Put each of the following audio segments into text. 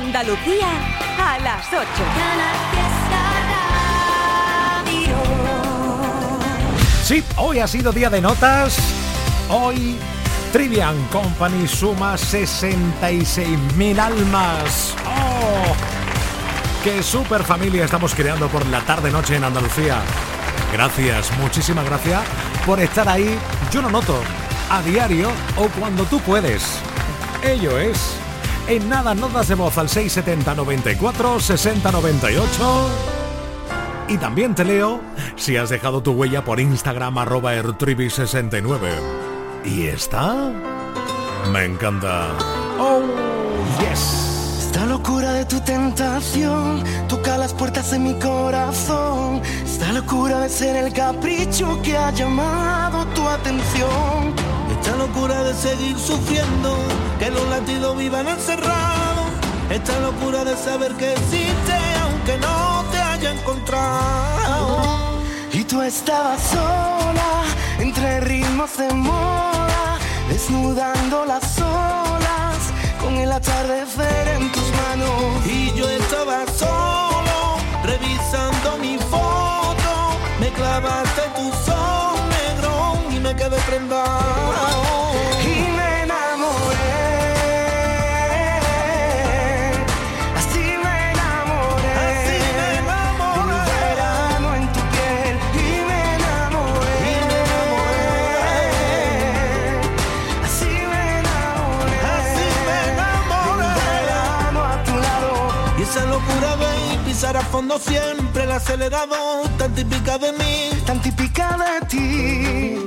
Andalucía a las 8. Sí, hoy ha sido día de notas. Hoy Trivian Company suma 66.000 almas. ¡Oh! ¡Qué super familia estamos creando por la tarde-noche en Andalucía! Gracias, muchísimas gracias por estar ahí. Yo lo noto, a diario o cuando tú puedes. Ello es, en nada notas de voz al 670 94 60 98. Y también te leo si has dejado tu huella por Instagram arroba ertribi69. ¿Y está? Me encanta. Oh, yes. Esta locura de tu tentación toca las puertas de mi corazón. Esta locura de ser el capricho que ha llamado tu atención. Esta locura de seguir sufriendo, que los latidos vivan encerrados. Esta locura de saber que existe aunque no te haya encontrado. Y tú estabas sola entre ritmos de moda, desnudando las olas con el atardecer en tus manos. Y yo estaba solo, revisando mi foto, me clavaste tu sol negro y me quedé prendado. Fondo siempre el acelerador, tan típica de mí, tan típica de ti.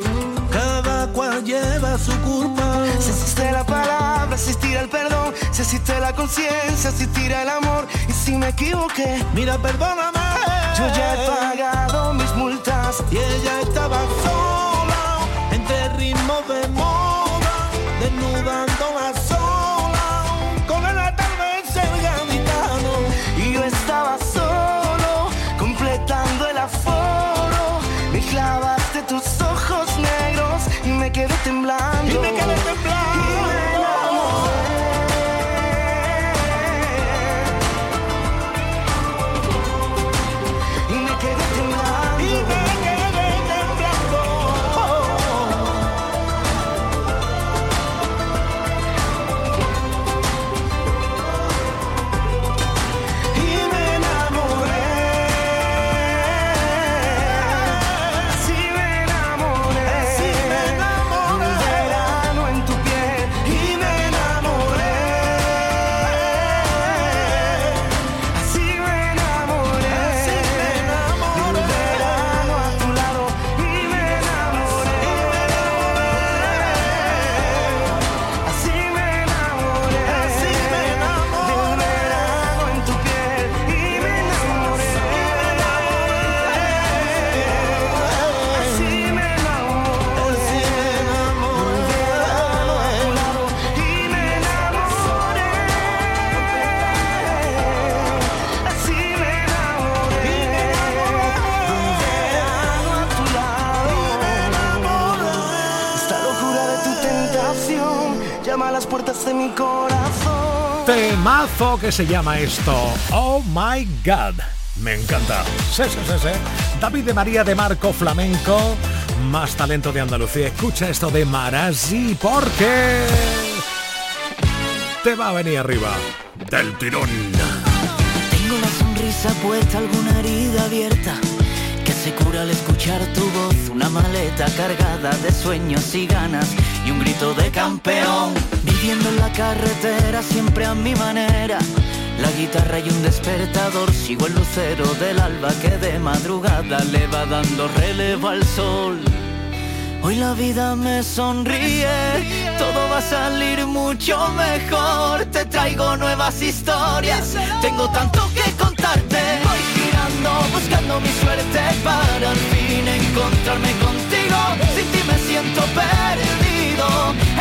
Cada cual lleva su culpa. Si existe la palabra, existirá el perdón. Si existe la conciencia, existirá el amor. Y si me equivoqué, mira, perdóname. Yo ya he pagado mis multas. Y ella estaba sola, entre ritmos de moda, desnudando Temazo que se llama esto. Oh my God. Me encanta. Sí, sí, sí, sí. David de María de Marco Flamenco. Más talento de Andalucía. Escucha esto de Marasi porque te va a venir arriba del tirón. Tengo la sonrisa puesta, alguna herida abierta se cura al escuchar tu voz. Una maleta cargada de sueños y ganas y un grito de campeón. Viviendo en la carretera siempre a mi manera. La guitarra y un despertador, sigo el lucero del alba que de madrugada le va dando relevo al sol. Hoy la vida me sonríe, todo va a salir mucho mejor. Te traigo nuevas historias, tengo tanto que contarte. Voy girando, buscando mi suerte para al fin encontrarme contigo. Sin ti me siento perdido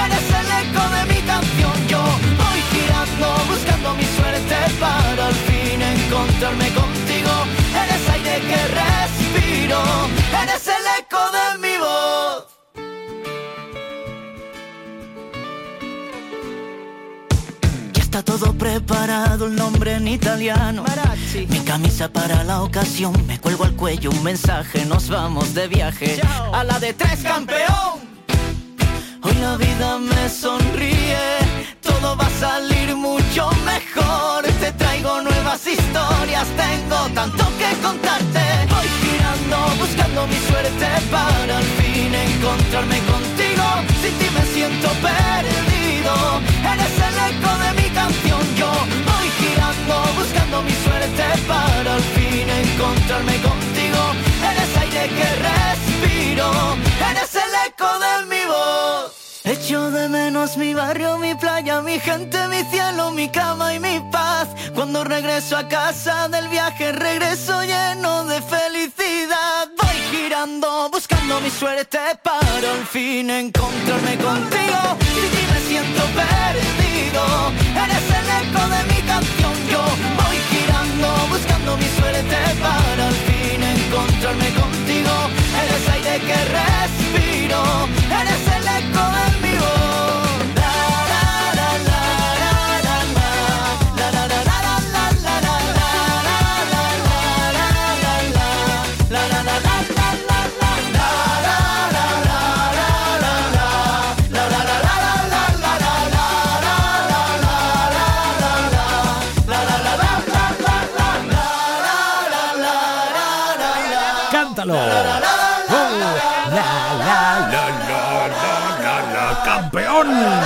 Eres el eco de mi canción Yo voy girando buscando mi suerte Para al fin encontrarme contigo Eres aire que respiro Eres el está todo preparado, el nombre en italiano. Mi camisa para la ocasión, me cuelgo al cuello un mensaje, nos vamos de viaje a la de tres campeón. Hoy la vida me sonríe, todo va a salir mucho mejor. Te traigo nuevas historias, tengo tanto que contarte. Voy girando, buscando mi suerte para al fin encontrarme contigo. Sin ti me siento perdido, eres el eco de mi canción. Yo voy girando, buscando mi suerte para al fin encontrarme contigo. Eres aire que respiro, eres el eco de mi voz. Echo de menos mi barrio, mi playa, mi gente, mi cielo, mi cama y mi paz. Cuando regreso a casa del viaje, regreso lleno de felicidad. Girando, buscando mi suerte para al fin encontrarme contigo. Sin ti me siento perdido, eres el eco de mi canción. Yo voy girando, buscando mi suerte para al fin encontrarme contigo. Eres aire que respiro, eres el eco de mi ¡Campeón!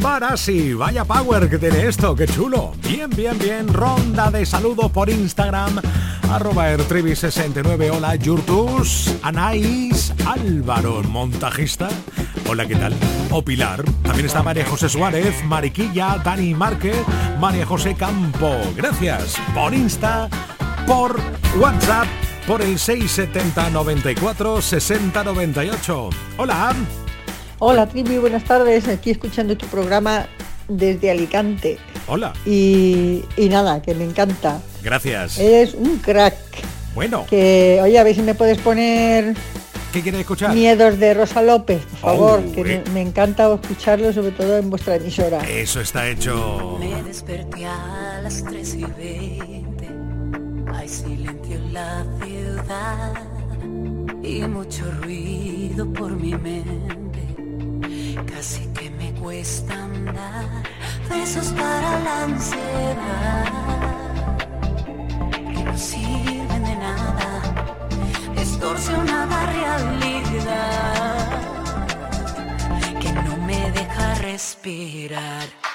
Marasi, vaya power que tiene esto, qué chulo. Bien, bien, bien. Ronda de saludos por Instagram. Arroba Ertrivi69. Hola, Yurtus. Anaís. Álvaro, montajista. Hola, ¿qué tal? O Pilar. También está María José Suárez, Mariquilla, Dani Márquez, María José Campo. Gracias por Insta, por WhatsApp, por el 670 94 60 98. Hola. Hola Trivi, buenas tardes. Aquí escuchando tu programa desde Alicante. Hola. Y, y nada, que me encanta. Gracias. Eres un crack. Bueno, Que, oye, a ver si me puedes poner ¿qué quieres escuchar? Miedos de Rosa López, por favor, Oh, que eh. me, me encanta escucharlo, sobre todo en vuestra emisora. Eso está hecho. Me desperté a las 3 y 20. Silencio en la ciudad y mucho ruido por mi mente. Casi que me cuesta andar. Besos para la ansiedad que no sirven de nada. Distorsionada realidad que no me deja respirar.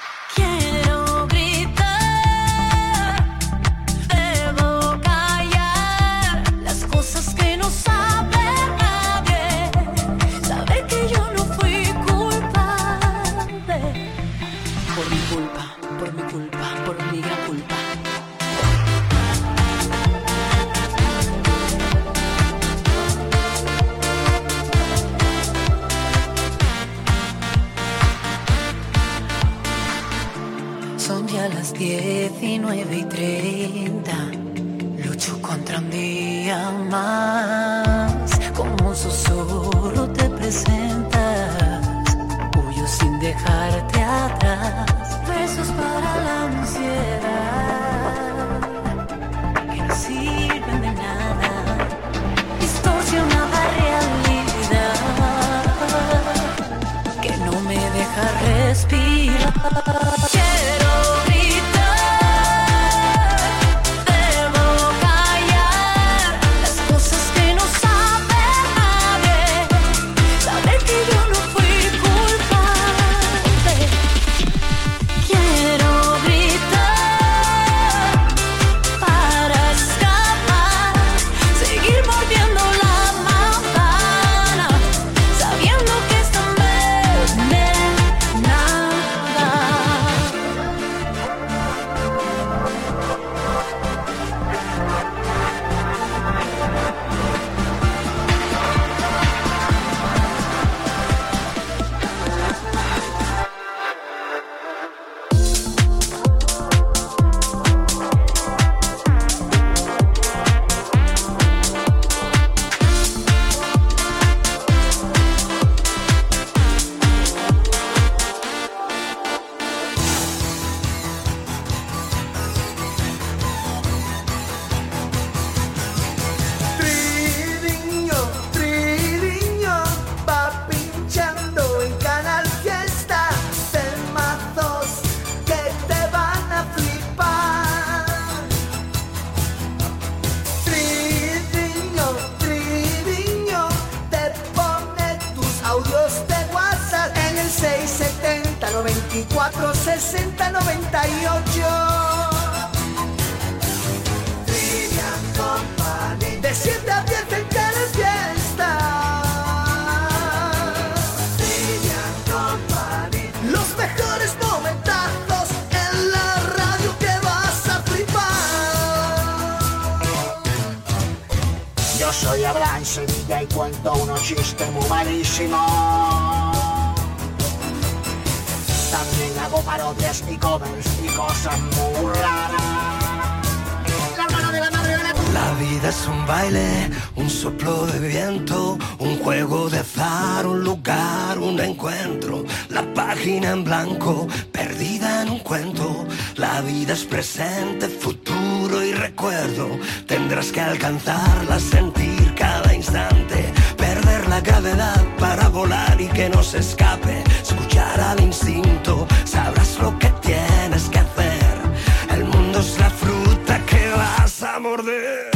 19 y 30. Lucho contra un día más. Como un susurro te presentas. Huyo sin dejarte atrás. Besos para la ansiedad. Que no sirven de nada. Distorsionada realidad que no me deja respirar. donde encuentro la página en blanco, perdida en un cuento. La vida es presente, futuro y recuerdo. Tendrás que alcanzarla, sentir cada instante, perder la gravedad para volar y que no se escape. Escuchar al instinto, sabrás lo que tienes que hacer. El mundo es la fruta que vas a morder.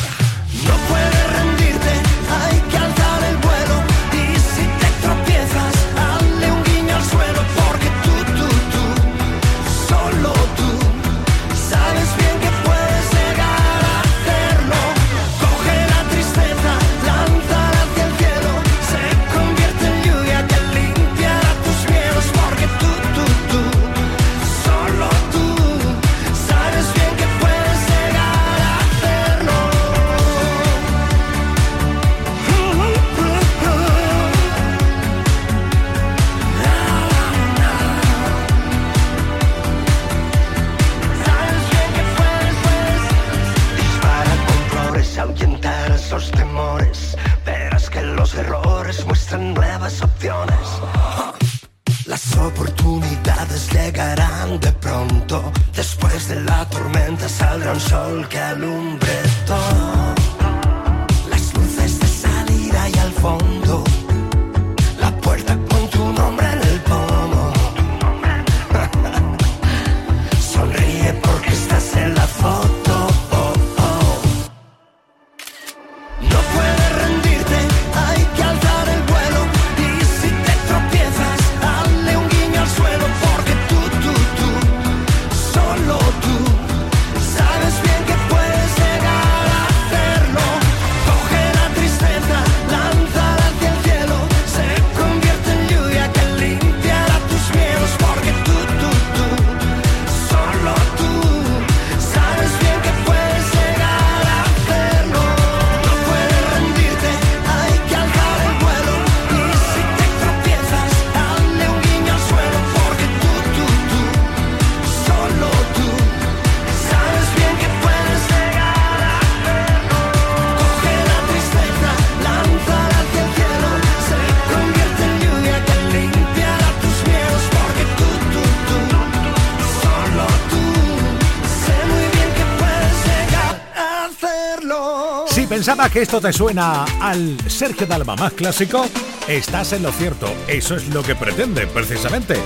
pensaba que esto te suena al Sergio Dalma más clásico, estás en lo cierto. Eso es lo que pretende, precisamente.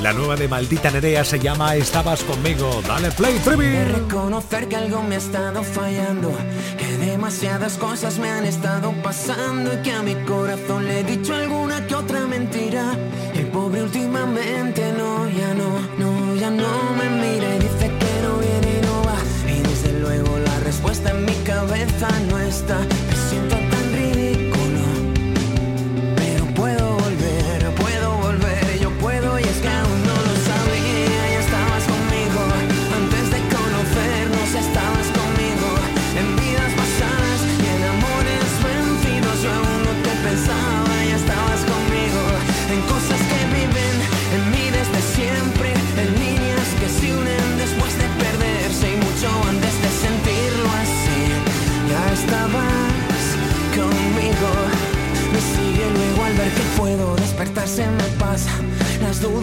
La nueva de Maldita Nerea se llama Estabas conmigo, dale play, Trivi. De reconocer que algo me ha estado fallando, que demasiadas cosas me han estado pasando y que a mi corazón le he dicho alguna que otra mentira. El pobre últimamente no, ya no, no, ya no me mira cabeza no está. Me siento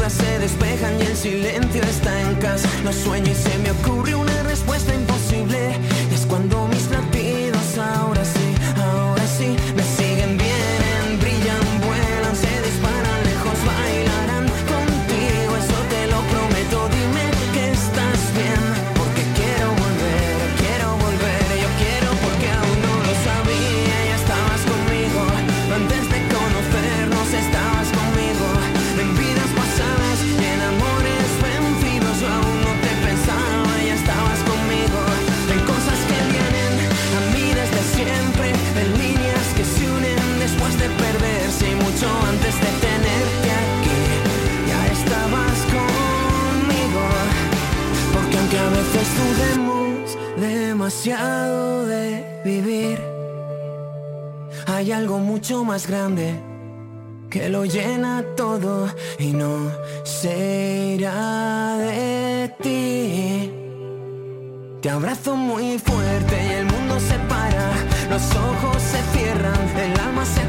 se despejan y el silencio está en casa. Lo sueño y se me ocurre una respuesta imposible demasiado de vivir. Hay algo mucho más grande que lo llena todo y no se irá de ti. Te abrazo muy fuerte y el mundo se para, los ojos se cierran, el alma se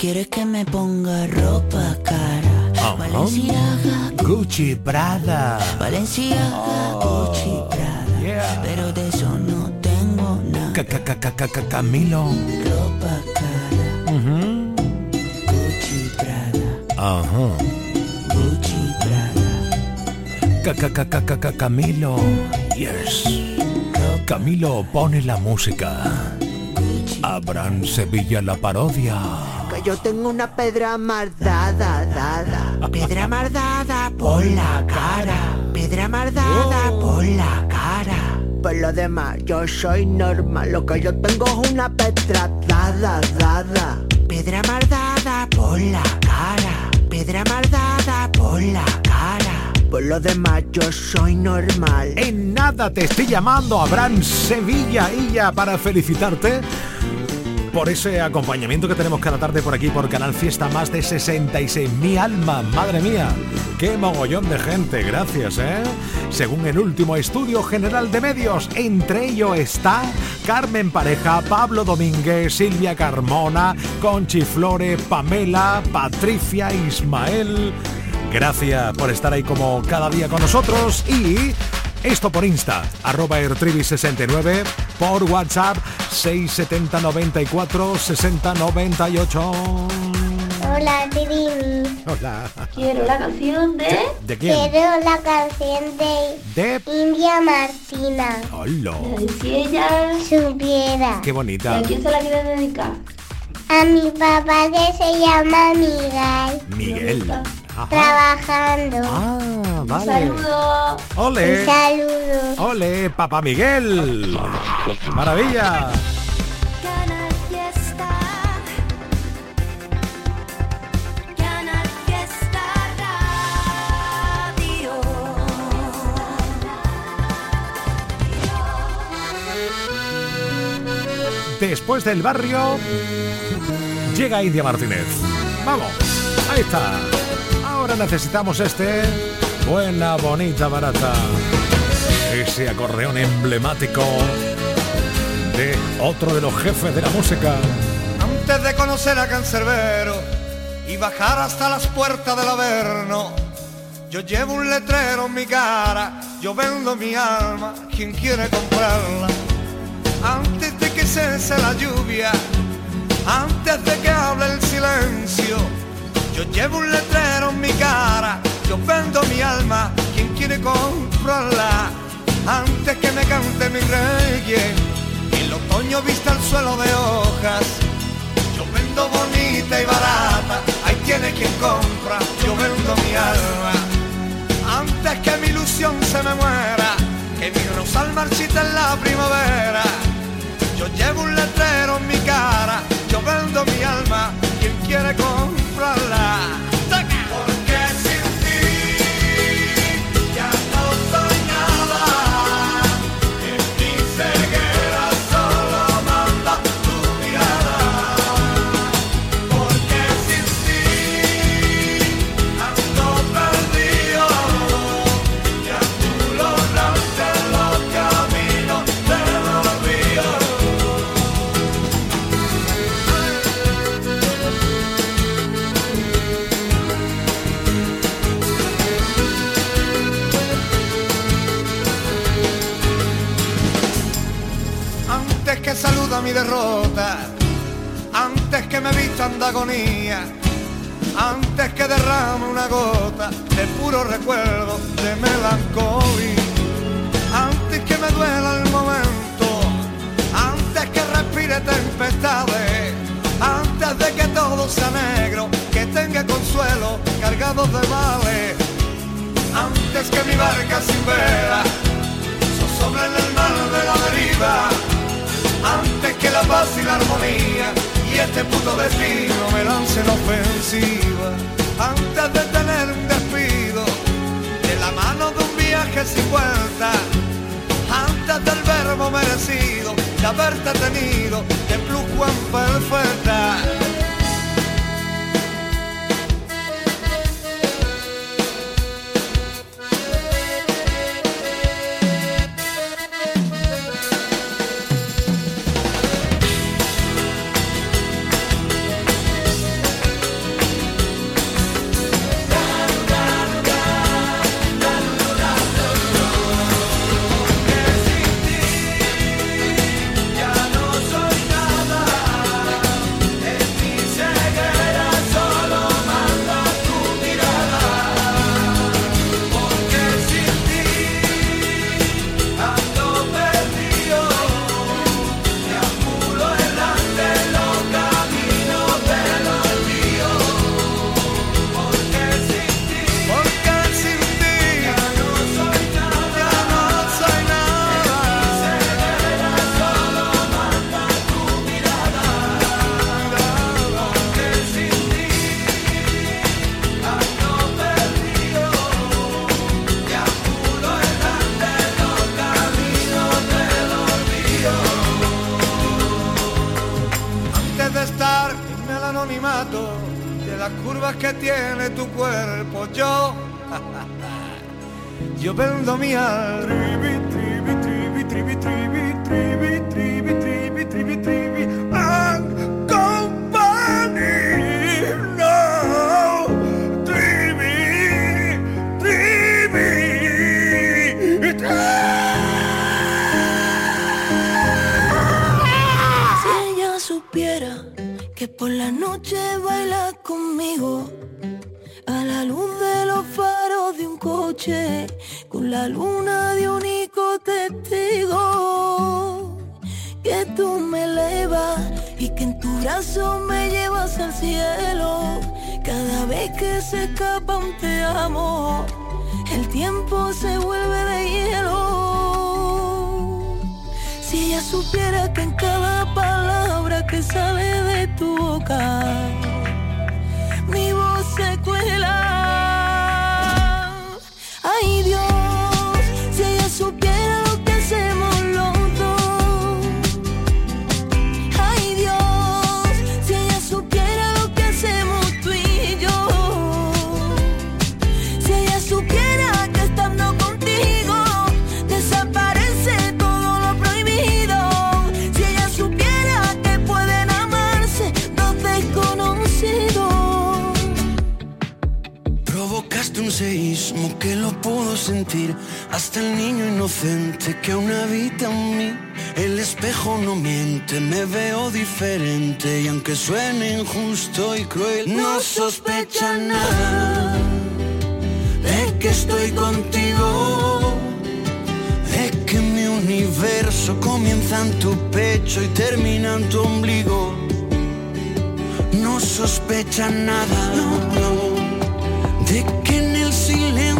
quieres que me ponga ropa cara. Valenciaga, Gucci Prada. Valenciaga, Gucci, Prada. Yeah. Pero de eso no tengo nada. Ca- ca- ca- Camilo. Ropa cara. Gucci, Prada. Ajá. Gucci, Prada. Ca- ca- ca- ca- Camilo. Yes. Camilo pone la música. Abraham Sevilla la parodia. Yo tengo una pedra mardada, dada. Piedra mardada por la cara. Piedra mardada por la cara. Por lo demás, yo soy normal. Lo que yo tengo es una pedra dada, dada. Piedra mardada por la cara. Piedra mardada por la cara. Por lo demás, yo soy normal. En nada te estoy llamando Abraham Sevilla y ya para felicitarte por ese acompañamiento que tenemos cada tarde por aquí por Canal Fiesta. Más de 66 mi alma, madre mía. Qué mogollón de gente, gracias, ¿eh? Según el último estudio general de medios, entre ellos está Carmen Pareja, Pablo Domínguez, Silvia Carmona, Conchi Flore, Pamela, Patricia, Ismael. Gracias por estar ahí como cada día con nosotros y esto por Insta, arroba ertribi69, por WhatsApp 670 94 60 98. Hola, Trini. Hola. Quiero la canción de... ¿De quién? Quiero la canción de De India Martina. Hola. Si ella supiera. Qué bonita. ¿A quién se la quiere dedicar? A mi papá que se llama Miguel. Miguel. Ajá. Trabajando. Ah, vale. Saludos. Ole. Un saludo. Ole, papá Miguel. Maravilla. Canal Fiesta. Canal Fiesta Radio. Después del barrio, llega India Martínez. Vamos, ahí está. Necesitamos este. Buena, bonita, barata. Ese acordeón emblemático de otro de los jefes de la música. Antes de conocer a Cancerbero y bajar hasta las puertas del Averno, yo llevo un letrero en mi cara, yo vendo mi alma, quien quiere comprarla. Antes de que cese la lluvia, antes de que hable el silencio, yo llevo un letrero en mi cara, yo vendo mi alma, quien quiere comprarla. Antes que me cante mi reggae, el otoño vista el suelo de hojas, yo vendo bonita y barata, ahí tiene quien compra, yo vendo mi alma. Antes que mi ilusión se me muera, que mi rosal marchita en la primavera, yo llevo un letrero en mi cara, yo vendo mi alma, quien quiere comprarla. que aún habita en mí. El espejo no miente, me veo diferente y aunque suene injusto y cruel, no sospecha nada de que estoy contigo, de que mi universo comienza en tu pecho y termina en tu ombligo. No sospecha nada de que en el silencio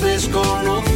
desconocidos.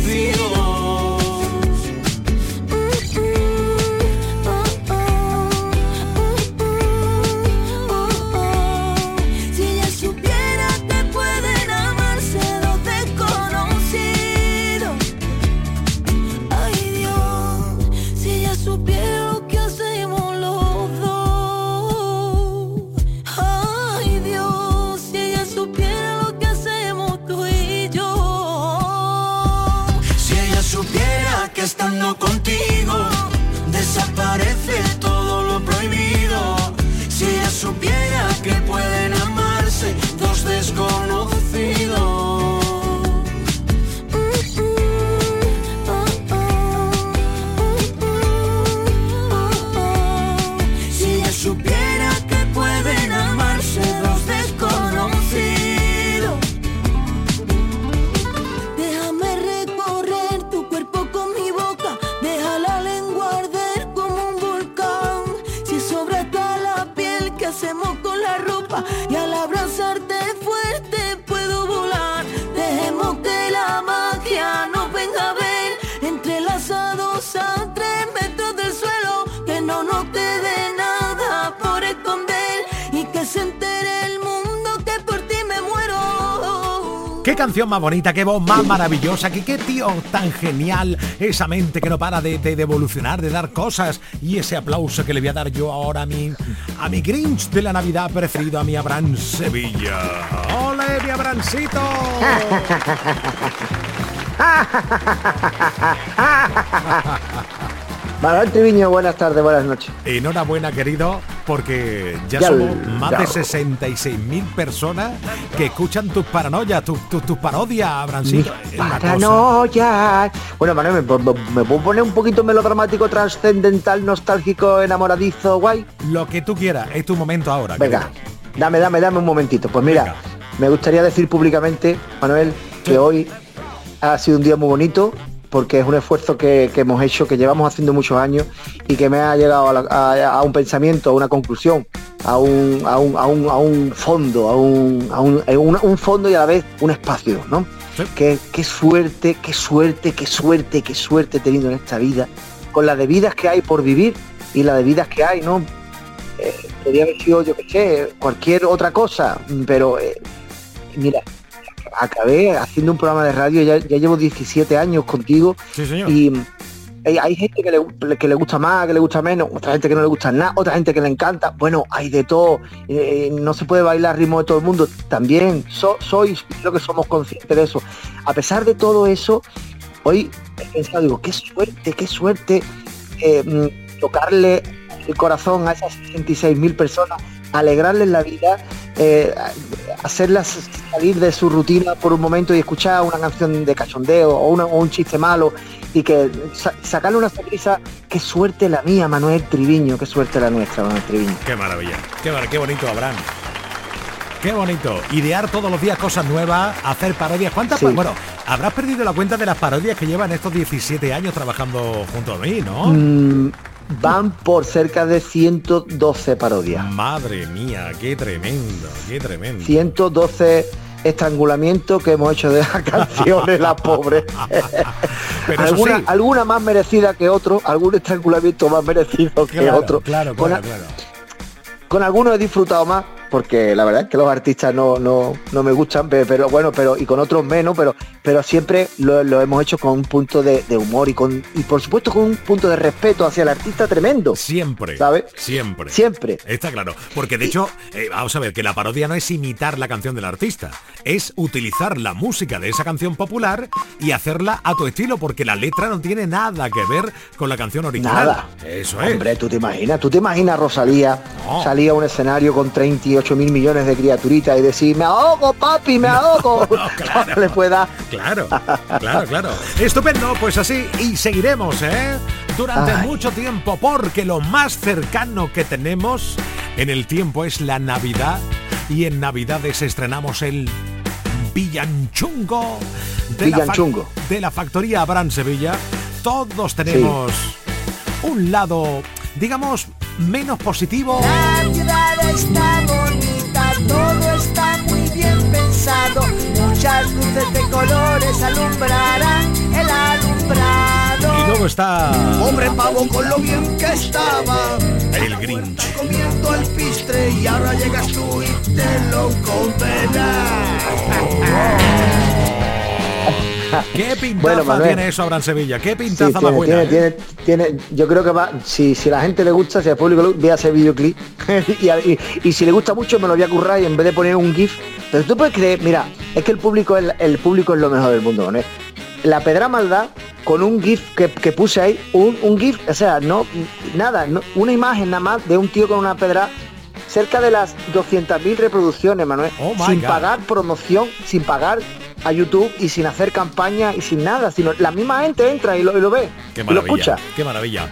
Más bonita, qué voz más maravillosa, que qué tío tan genial, esa mente que no para de, de- de evolucionar, de dar cosas y ese aplauso que le voy a dar yo ahora a mi, a mi Grinch de la Navidad preferido, a mi Abraham Sevilla. ¡Ole, mi Abrancito! Manuel Triviño, buenas tardes, buenas noches. Enhorabuena, querido, porque ya, Ya, somos más ya. de 66.000 personas que escuchan tus paranoias, tus tus- tus parodias, Abrancito. Paranoia. Bueno, Manuel, ¿me, me puedo poner un poquito melodramático, trascendental, nostálgico, enamoradizo, guay? Lo que tú quieras, es tu momento ahora. Venga, dame, dame, dame un momentito. Pues mira, me gustaría decir públicamente, Manuel, que hoy ha sido un día muy bonito porque es un esfuerzo que, que hemos hecho, que llevamos haciendo muchos años y que me ha llegado a, la- a- a un pensamiento, a una conclusión, a un, a un, a un, a un fondo, a, un, a un, eh, un- fondo y a la vez un espacio, ¿no? Qué, qué suerte, qué suerte, qué suerte, qué suerte he tenido en esta vida, con la de vidas que hay por vivir y la de vidas que hay, ¿no? Eh, podría haber sido, yo qué sé, cualquier otra cosa, pero eh, mira, acabé haciendo un programa de radio, ya, ya llevo 17 años contigo Sí, señor. y eh, hay gente que le, que le gusta más, que le gusta menos, otra gente que no le gusta nada, otra gente que le encanta, bueno, hay de todo, eh, no se puede bailar ritmo de todo el mundo, también so- sois, creo que somos conscientes de eso. A pesar de todo eso, hoy he pensado, digo, qué suerte, qué suerte eh, mm, tocarle el corazón a esas 66.000 personas, alegrarles la vida, eh, hacerlas salir de su rutina por un momento y escuchar una canción de cachondeo o, una- o un chiste malo y que sa- sacarle una sonrisa, qué suerte la mía, Manuel Triviño, qué suerte la nuestra, Manuel Triviño. Qué maravilla. Qué, mar- qué bonito, Abraham. Qué bonito. Idear todos los días cosas nuevas, hacer parodias. ¿Cuántas? Sí. Bueno, habrás perdido la cuenta de las parodias que llevan estos 17 años trabajando junto a mí, ¿no? Mm, van por cerca de 112 parodias. Madre mía, qué tremendo, qué tremendo. 112 estrangulamientos que hemos hecho de las canciones, las pobres. Pero alguna, sí. alguna más merecida que otro, algún estrangulamiento más merecido que Claro, otro. claro, Con, claro, a- claro. con algunos he disfrutado más, porque la verdad es que los artistas no, no, no me gustan, pe- pero, bueno, pero y con otros menos, pero, pero siempre lo, lo hemos hecho con un punto de, de humor y con y por supuesto con un punto de respeto hacia el artista tremendo. Siempre. ¿Sabes? Siempre. Siempre. Está claro. Porque de hecho, eh, vamos a ver, que la parodia no es imitar la canción del artista, es utilizar la música de esa canción popular y hacerla a tu estilo, porque la letra no tiene nada que ver con la canción original. Nada. Eso es. Hombre, tú te imaginas, tú te imaginas Rosalía No. salía a un escenario con 38 mil millones de criaturitas y decir, me ahogo, papi, me ahogo. claro. Le puede dar. Claro, claro, claro. Estupendo, pues así y seguiremos, ¿eh? Durante Ay. mucho tiempo, porque lo más cercano que tenemos en el tiempo es la Navidad y en Navidades estrenamos el Villanchungo de, La, Villanchungo. fac- de la factoría Abraham Sevilla. Todos tenemos un lado, digamos, menos positivo. La ciudad está Muchas luces de colores alumbrarán el alumbrado. Y luego está Pobre pavo con lo bien que estaba. el Grinch. Comiendo el pistre y ahora llegas tú y te lo condenas. ¿Qué pintaza Bueno, Manuel. tiene eso Abraham Sevilla? ¿Qué Sí, pintaza más tiene, buena? tiene, eh? tiene, tiene- yo creo que va, si, si la gente le gusta, si al público vea ese videoclip y, y- y si le gusta mucho me lo voy a currar y en vez de poner un GIF. Pero tú puedes creer, mira, es que el público es, el público es lo mejor del mundo, ¿no? La pedra maldad con un GIF que, que puse ahí, un, un GIF, o sea, no, nada, no- una imagen nada más de un tío con una pedra cerca de las 200.000 reproducciones, Manuel, Oh, sin God. pagar promoción, sin pagar a YouTube y sin hacer campaña y sin nada, sino la misma gente entra y lo, y lo ve, Qué y lo maravilla, escucha. qué maravilla.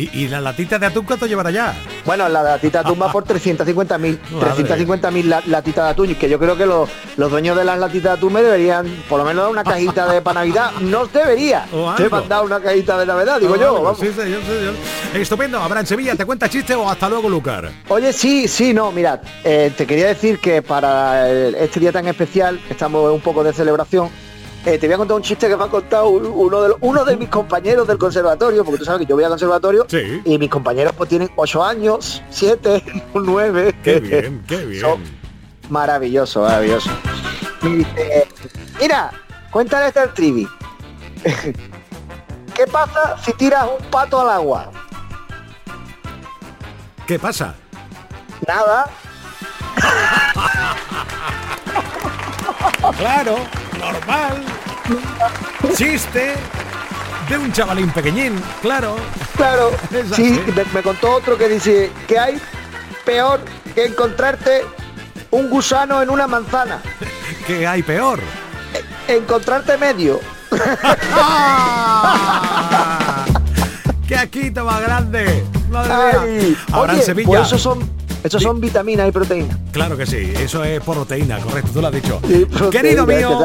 ¿Y, y la latita de atún cuánto llevará ya? Bueno, la latita de atún va por 350.000 Madre. 350.000 la- latitas de atún, y que yo creo que los, los dueños de las latitas de atún me deberían por lo menos dar una cajita de para Navidad. No os debería. Te han dado una cajita de Navidad, digo yo. vamos. Sí, señor, señor. Estupendo. Abraham Sevilla, ¿te cuenta chiste o hasta luego, Lucar? Oye, sí, sí, no, mira, eh, te quería decir que para el- este día tan especial, estamos en un poco de celebración, eh, te voy a contar un chiste que me ha contado un- uno de, los- uno de mis compañeros del conservatorio, porque tú sabes que yo voy al conservatorio y mis compañeros pues tienen 8 años, 7, 9. Qué bien, qué bien. Son maravilloso, maravilloso. Me dice, mira, cuéntale este al trivi. ¿Qué pasa si tiras un pato al agua? ¿Qué pasa? Nada. Claro, normal. Chiste de un chavalín pequeñín, claro. Claro. Sí, me, me contó otro que dice que hay peor que encontrarte un gusano en una manzana. ¿Qué hay peor? Encontrarte medio. ¡Qué aquí más grande! Madre Ay, mía. Ahora en oye, Sevilla. pues esos son, esos son vitaminas y proteínas. Claro que sí, eso es proteína, correcto, tú lo has dicho. Sí, proteína, Querido que mío,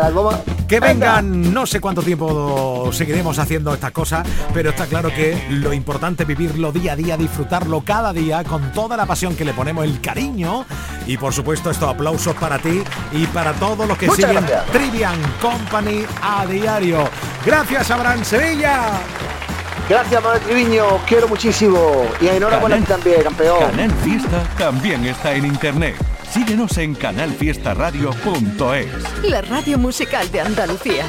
que Venga. vengan, no sé cuánto tiempo seguiremos haciendo estas cosas, pero está claro que lo importante es vivirlo día a día, disfrutarlo cada día con toda la pasión que le ponemos, el cariño y por supuesto estos aplausos para ti y para todos los que Muchas siguen gracias. Trivian Company a diario. Gracias, Abraham Sevilla. Gracias, Manuel Triviño, os quiero muchísimo. Y enhorabuena a ti también, campeón. Canal Fiesta también está en internet. Síguenos en canalfiestaradio.es. La radio musical de Andalucía.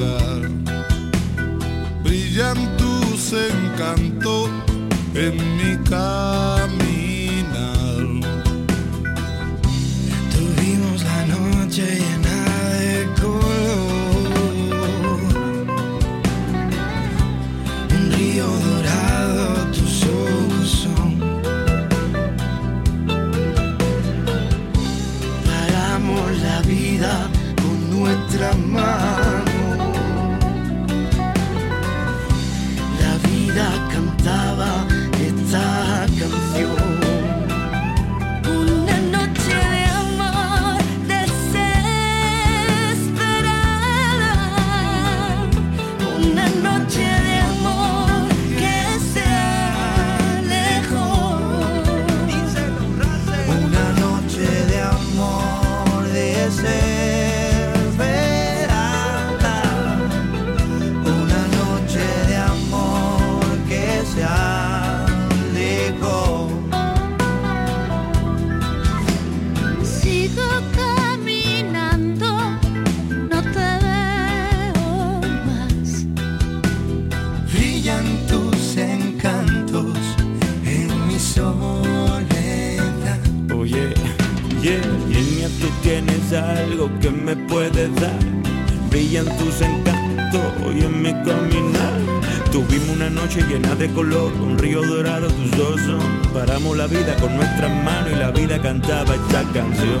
Dar. Brillan en mi caminar. Algo que me puedes dar. Brillan tus encantos hoy en mi caminar. Tuvimos una noche llena de color, un río dorado, tus ojos son. Paramos la vida con nuestras manos y la vida cantaba esta canción.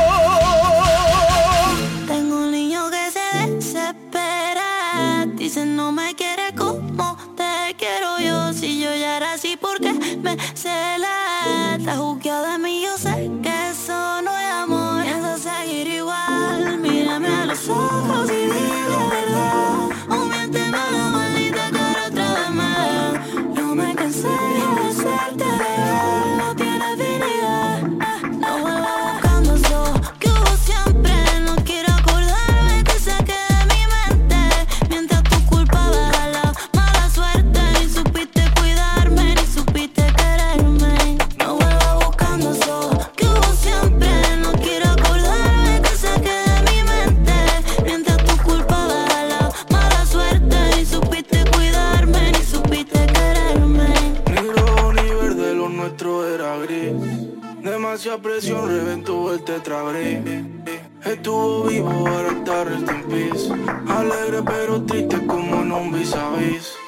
Demasiada presión reventó el tetragris. Estuvo vivo, ahora está rest in. Alegre pero triste como un vis a vis.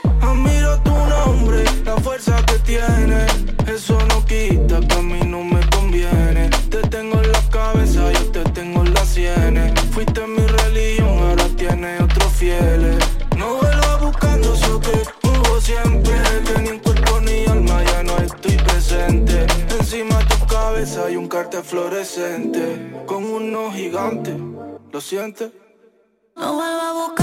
Sientes? No vuelva buscando eso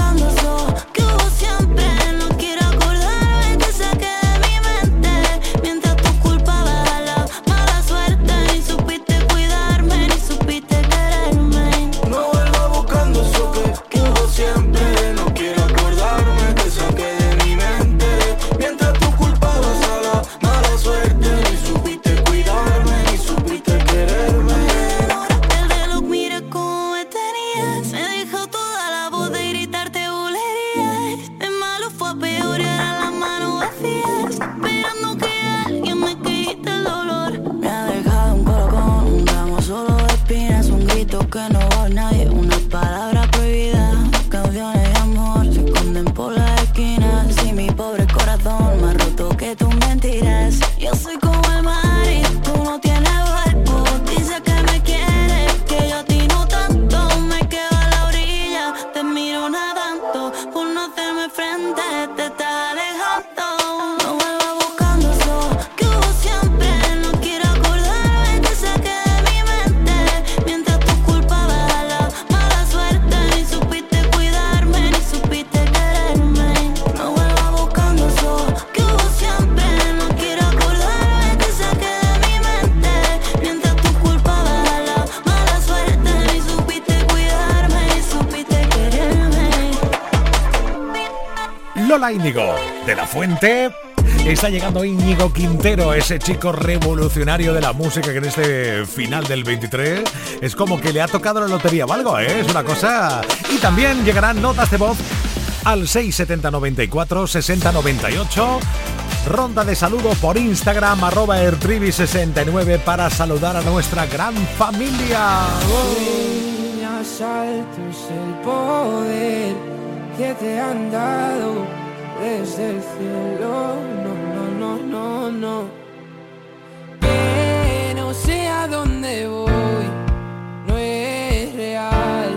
Íñigo, de la Fuente. Está llegando Íñigo Quintero, ese chico revolucionario de la música que en este final del 23 es como que le ha tocado la lotería o algo, ¿eh? Es una cosa. Y también llegarán notas de voz al 67094 6098. Ronda de saludo por Instagram, arroba ertrivi69 para saludar a nuestra gran familia. Desde el cielo. No, no, no, no, no. Que no sé a dónde voy, no es real.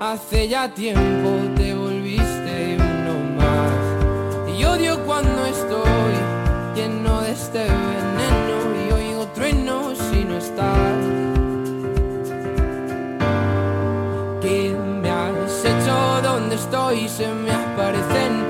Hace ya tiempo te volviste uno más. Y odio cuando estoy lleno de este veneno y oigo truenos si no estás. ¿Qué me has hecho? ¿Dónde estoy? Se me aparecen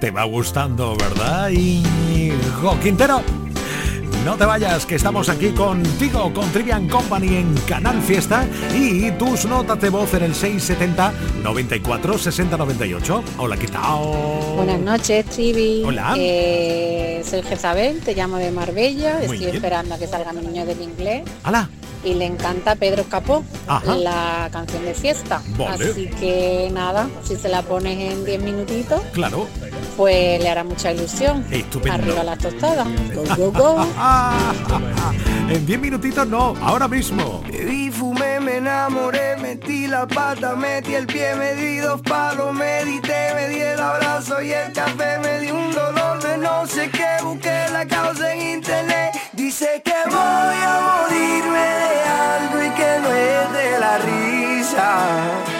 Te va gustando, ¿verdad? Hijo Quintero. No te vayas, que estamos aquí contigo con Trivian Company en Canal Fiesta y tus notas de voz en el 670 94 60 98. Hola, ¿qué tal? Buenas noches, Trivi. Hola. Eh, soy Jezabel, te llamo de Marbella. Muy Estoy bien. esperando a que salga mi niño del inglés. ¡Hala! Y le encanta Pedro Capó, Ajá. la canción de fiesta. Vale. Así que nada, si se la pones en 10 minutitos, Claro. Pues le hará mucha ilusión. Estupendo. Arriba las tostadas. Go, go, go. En 10 minutitos no, ahora mismo. Bebí, fumé, me enamoré, metí la pata, metí el pie, me di dos palos, medité, me di el abrazo y el café, me di un dolor de no sé qué, busqué la causa en internet. Dice que voy a morirme de algo y que no es de la risa.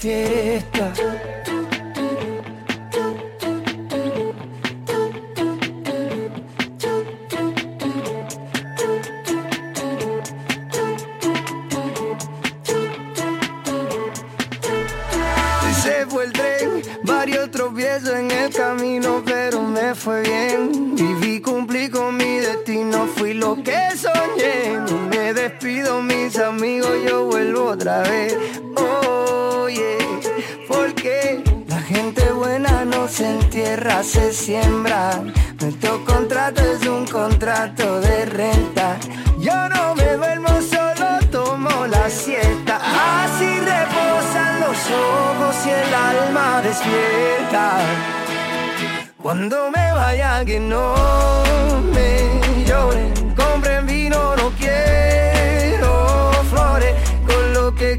fiesta. Se fue el tren, varios tropiezos en el camino, pero me fue bien. Viví, cumplí con mi destino, fui lo que soñé. Me despido, mis amigos, yo vuelvo otra vez. Buena no se entierra, se siembra. Nuestro contrato es un contrato de renta. Yo no me duermo, solo tomo la siesta. Así reposan los ojos y el alma despierta. Cuando me vaya que no me lloren, compren vino, no quiero flores. Con lo que he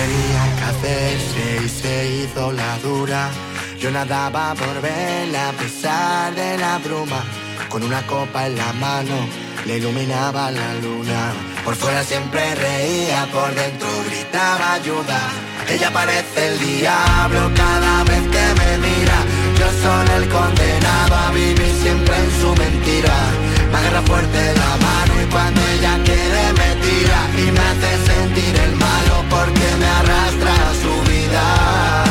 Tenía que hacerse y se hizo la dura. Yo nadaba por verla a pesar de la bruma. Con una copa en la mano le iluminaba la luna. Por fuera siempre reía, por dentro gritaba ayuda. Ella parece el diablo cada vez que me mira. Yo soy el condenado a vivir siempre en su mentira. Me agarra fuerte la mano y cuando ella quiere me tira y me hace sentir el malo porque me arrastra a su vida.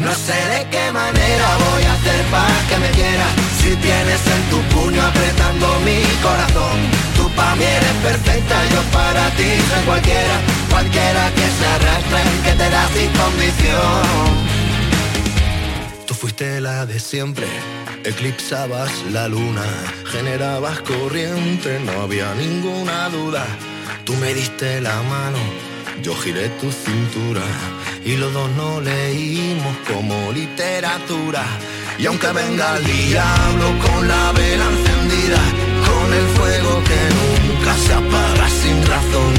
No sé de qué manera voy a hacer para que me quiera Si tienes en tu puño apretando mi corazón Tú para mí eres perfecta, yo para ti soy cualquiera Cualquiera que se arrastre, que te da sin condición Tú fuiste la de siempre, eclipsabas la luna, generabas corriente, no había ninguna duda. Tú me diste la mano, yo giré tu cintura y los dos no leímos como literatura. Y aunque venga el diablo con la vela encendida, con el fuego que nunca se apaga sin razón,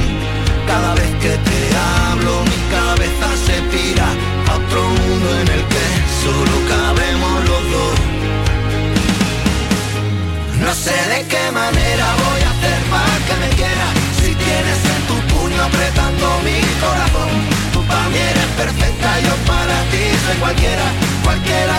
cada vez que te hablo mi cabeza se pira a otro mundo en el que solo cabemos los dos. No sé de qué manera voy a hacer para que me quiera. Si tienes en tu puño apretando mi corazón Tú para mí eres perfecta, yo para ti soy cualquiera. Cualquiera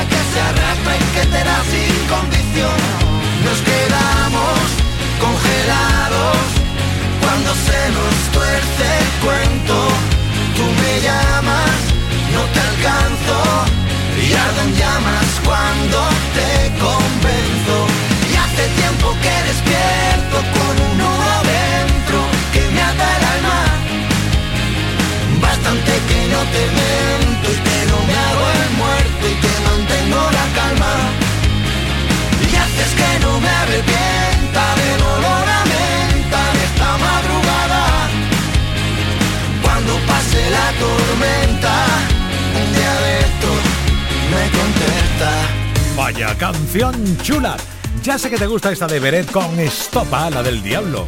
Vaya canción chula. Ya sé que te gusta esta de Beret con Estopa, la del diablo.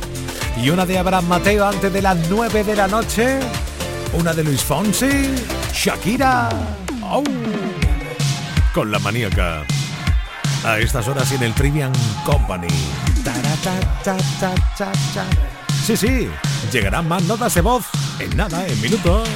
Y una de Abraham Mateo antes de las 9 de la noche. Una de Luis Fonsi, Shakira. Con la maníaca. A estas horas y en el Trivian Company. Sí, sí, llegarán más notas de voz en nada, en minutos.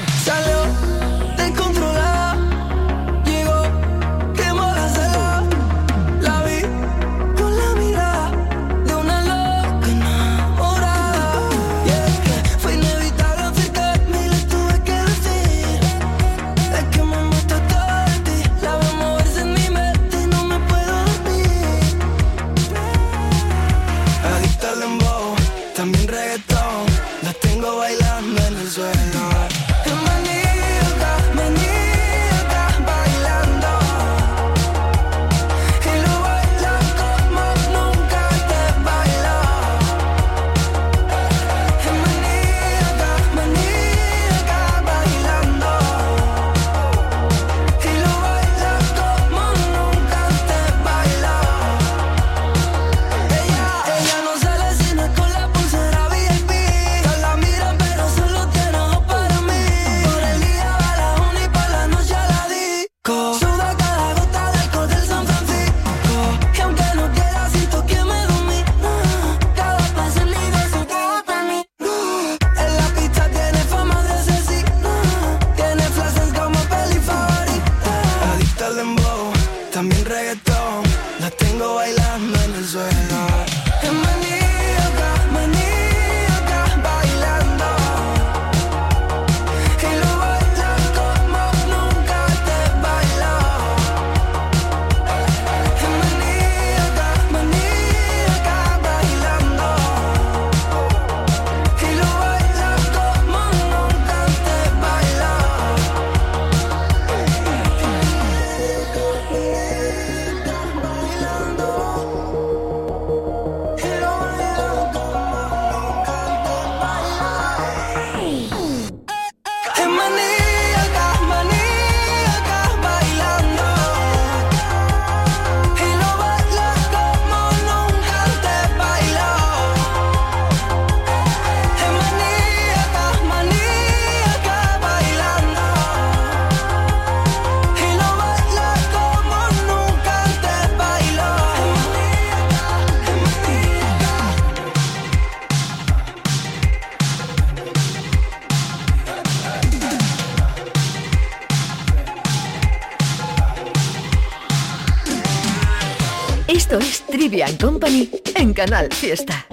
Esto es Trivia Company en Canal Fiesta.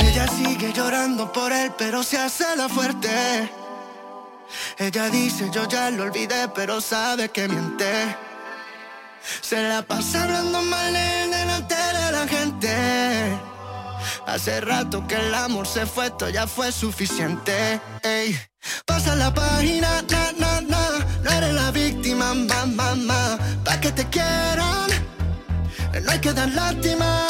Ella sigue llorando por él, pero se hace la fuerte. Ella dice, yo ya lo olvidé, pero sabe que miente. Se la pasa hablando mal delante de la gente. Hace rato que el amor se fue, esto ya fue suficiente. Ey. Pasa la página, na, na, na. No eres la víctima, mamá, mamá. Ma. Pa' que te quieran no hay que dar lástima.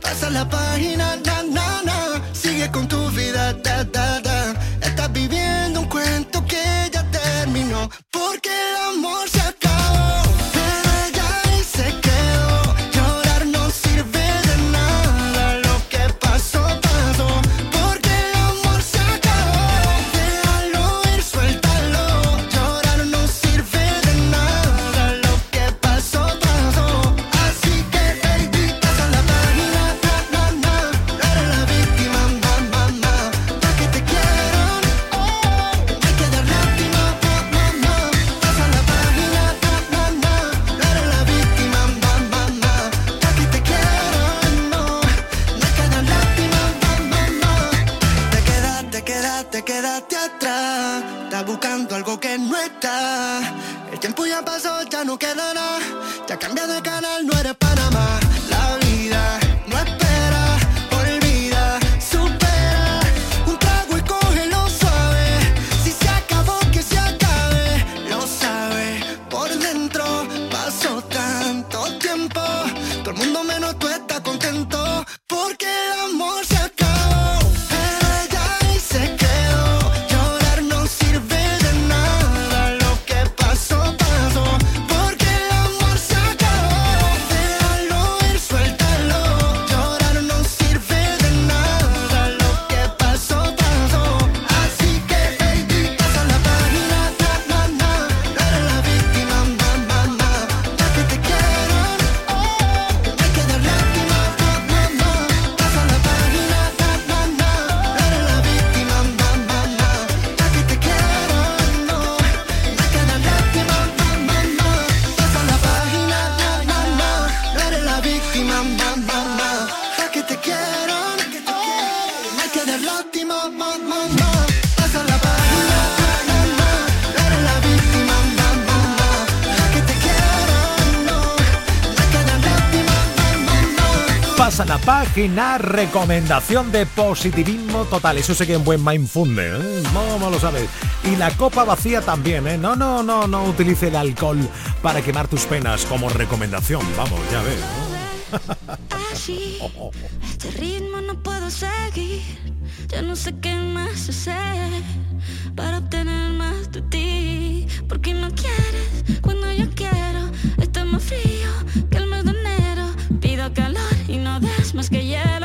Pasa la página, na, na, na. Sigue con tu vida, da, da, da. Estás viviendo un cuento que ya terminó. Porque el amor se página recomendación de positivismo total. Eso sé que en buen mindfunde, ¿eh? Lo sabes. Y la copa vacía también, ¿eh? No, no, no, no utilice el alcohol para quemar tus penas como recomendación. Vamos, ya ves. ¿no? Allí, este ritmo no puedo seguir. Ya no sé qué más hacer para obtener más de ti. Porque no quieres cuando yo quiero. Está más frío que el Christmas que lleve